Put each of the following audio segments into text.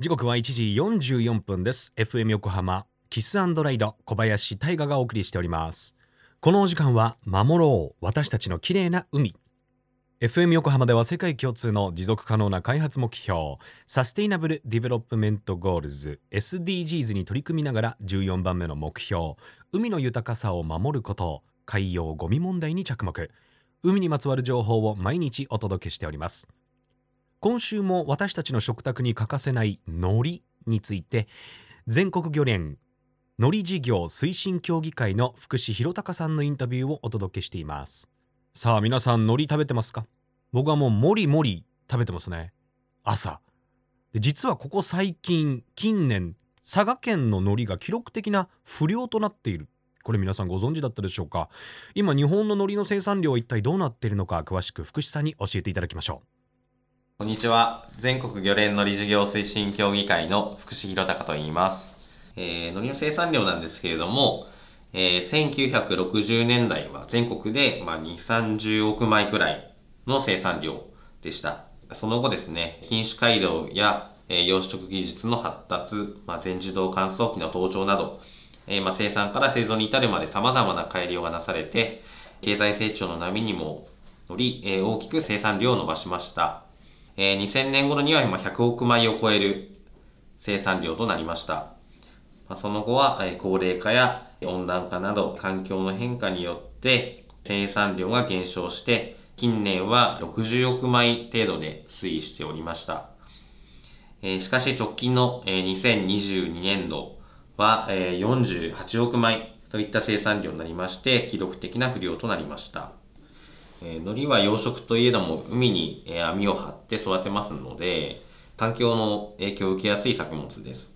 時刻は1時44分です。FM 横浜 Kiss & Ride 小林大賀がお送りしております。このお時間は守ろう私たちの綺麗な海。FM 横浜では世界共通の持続可能な開発目標 Sustainable Development Goals SDGs に取り組みながら14番目の目標海の豊かさを守ること海洋ゴミ問題に着目。海にまつわる情報を毎日お届けしております。今週も私たちの食卓に欠かせない海苔について全国漁連海苔事業推進協議会の福士弘隆さんのインタビューをお届けしています。さあ皆さん海苔食べてますか？僕はもうもりもり食べてますね。朝。で実はここ最近近年佐賀県の海苔が記録的な不良となっている。これ皆さんご存知だったでしょうか？今日本の海苔の生産量は一体どうなっているのか詳しく福士さんに教えていただきましょう。こんにちは。全国漁連のり事業推進協議会の福士弘隆と言います。えー、海苔の生産量なんですけれども、えー、1960年代は全国で、まあ、2、30億枚くらいの生産量でした。その後ですね、品種改良や、えー、養殖技術の発達、まあ、全自動乾燥機の登場など、えー、まあ、生産から製造に至るまで様々な改良がなされて、経済成長の波にも乗り、えー、大きく生産量を伸ばしました。えー、2000年頃には今100億枚を超える生産量となりました。まあ、その後は、えー、高齢化や温暖化など環境の変化によって生産量が減少して、近年は60億枚程度で推移しておりました。えー、しかし直近の、えー、2022年度は、えー、48億枚といった生産量になりまして、記録的な不良となりました。えー、海苔は養殖といえども海に、え、網を張って育てますので、環境の影響を受けやすい作物です。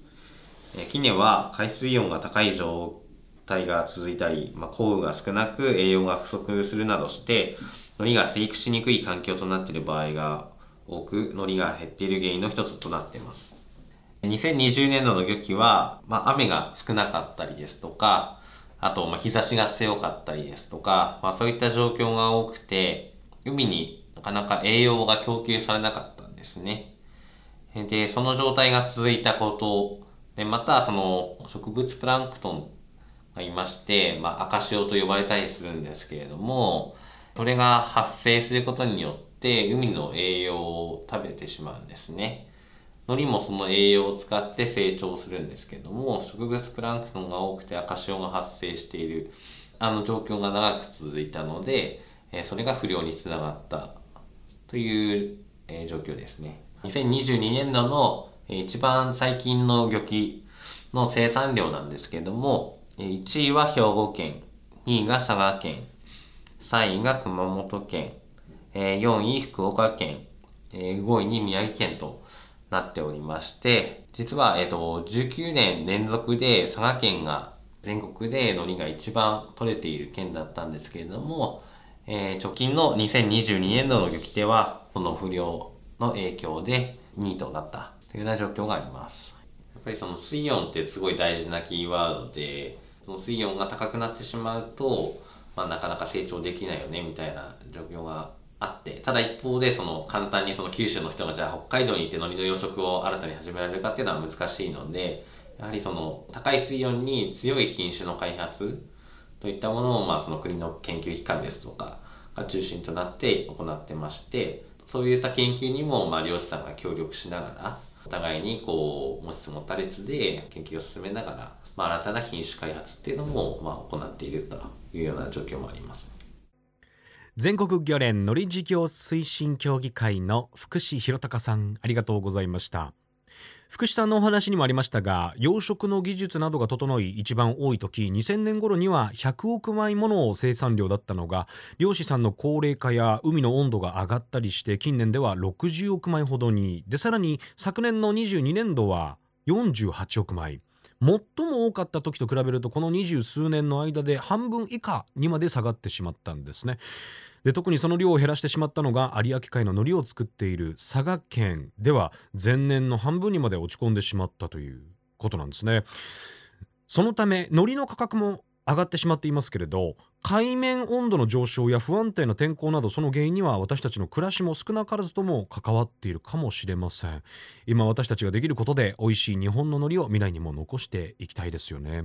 えー、近年は海水温が高い状態が続いたり、まあ、降雨が少なく栄養が不足するなどして、海苔が生育しにくい環境となっている場合が多く、海苔が減っている原因の一つとなっています。2020年度の漁期は、まあ、雨が少なかったりですとか、あと、ま、日差しが強かったりですとか、まあ、そういった状況が多くて、海になかなか栄養が供給されなかったんですね。で、その状態が続いたこと、で、また、その、植物プランクトンがいまして、まあ、赤潮と呼ばれたりするんですけれども、それが発生することによって、海の栄養を食べてしまうんですね。海苔もその栄養を使って成長するんですけども植物プランクトンが多くて赤潮が発生しているあの状況が長く続いたので、それが不良につながったという、状況ですね。2022年度の、一番最近の漁期の生産量なんですけども1位は兵庫県2位が佐賀県3位が熊本県4位福岡県5位に宮城県となっておりまして、実は、えっ、と、19年連続で佐賀県が全国で海苔が一番取れている県だったんですけれども、えー、直近の2022年度の漁期では、この不良の影響で2位となったというような状況があります。やっぱりその水温ってすごい大事なキーワードで、その水温が高くなってしまうと、まあ、なかなか成長できないよねみたいな状況があって、ただ一方でその簡単にその九州の人がじゃあ北海道に行って海苔の養殖を新たに始められるかっていうのは難しいので、やはりその高い水温に強い品種の開発といったものをまあその国の研究機関ですとかが中心となって行ってまして、そういった研究にもまあ漁師さんが協力しながら、お互いにこう持ちつ持たれつで研究を進めながら、まあ、新たな品種開発っていうのもまあ行っているというような状況もあります。全国漁連のり事業推進協議会の福士弘隆さんありがとうございました。福士さんのお話にもありましたが養殖の技術などが整い一番多い時2000年頃には100億枚もの生産量だったのが漁師さんの高齢化や海の温度が上がったりして近年では60億枚ほどに。でさらに昨年の22年度は48億枚。最も多かった時と比べるとこの二十数年の間で半分以下にまで下がってしまったんですね。で特にその量を減らしてしまったのが有明海の海苔を作っている佐賀県では前年の半分にまで落ち込んでしまったということなんですね。そのため海苔の価格も上がってしまっていますけれど海面温度の上昇や不安定な天候などその原因には私たちの暮らしも少なからずとも関わっているかもしれません。今私たちができることで美味しい日本の海苔を未来にも残していきたいですよね。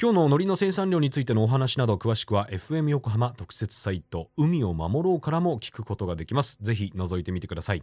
今日の海苔の生産量についてのお話など詳しくは FM 横浜特設サイト海を守ろうからも聞くことができます。ぜひ覗いてみてください。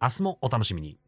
明日もお楽しみに。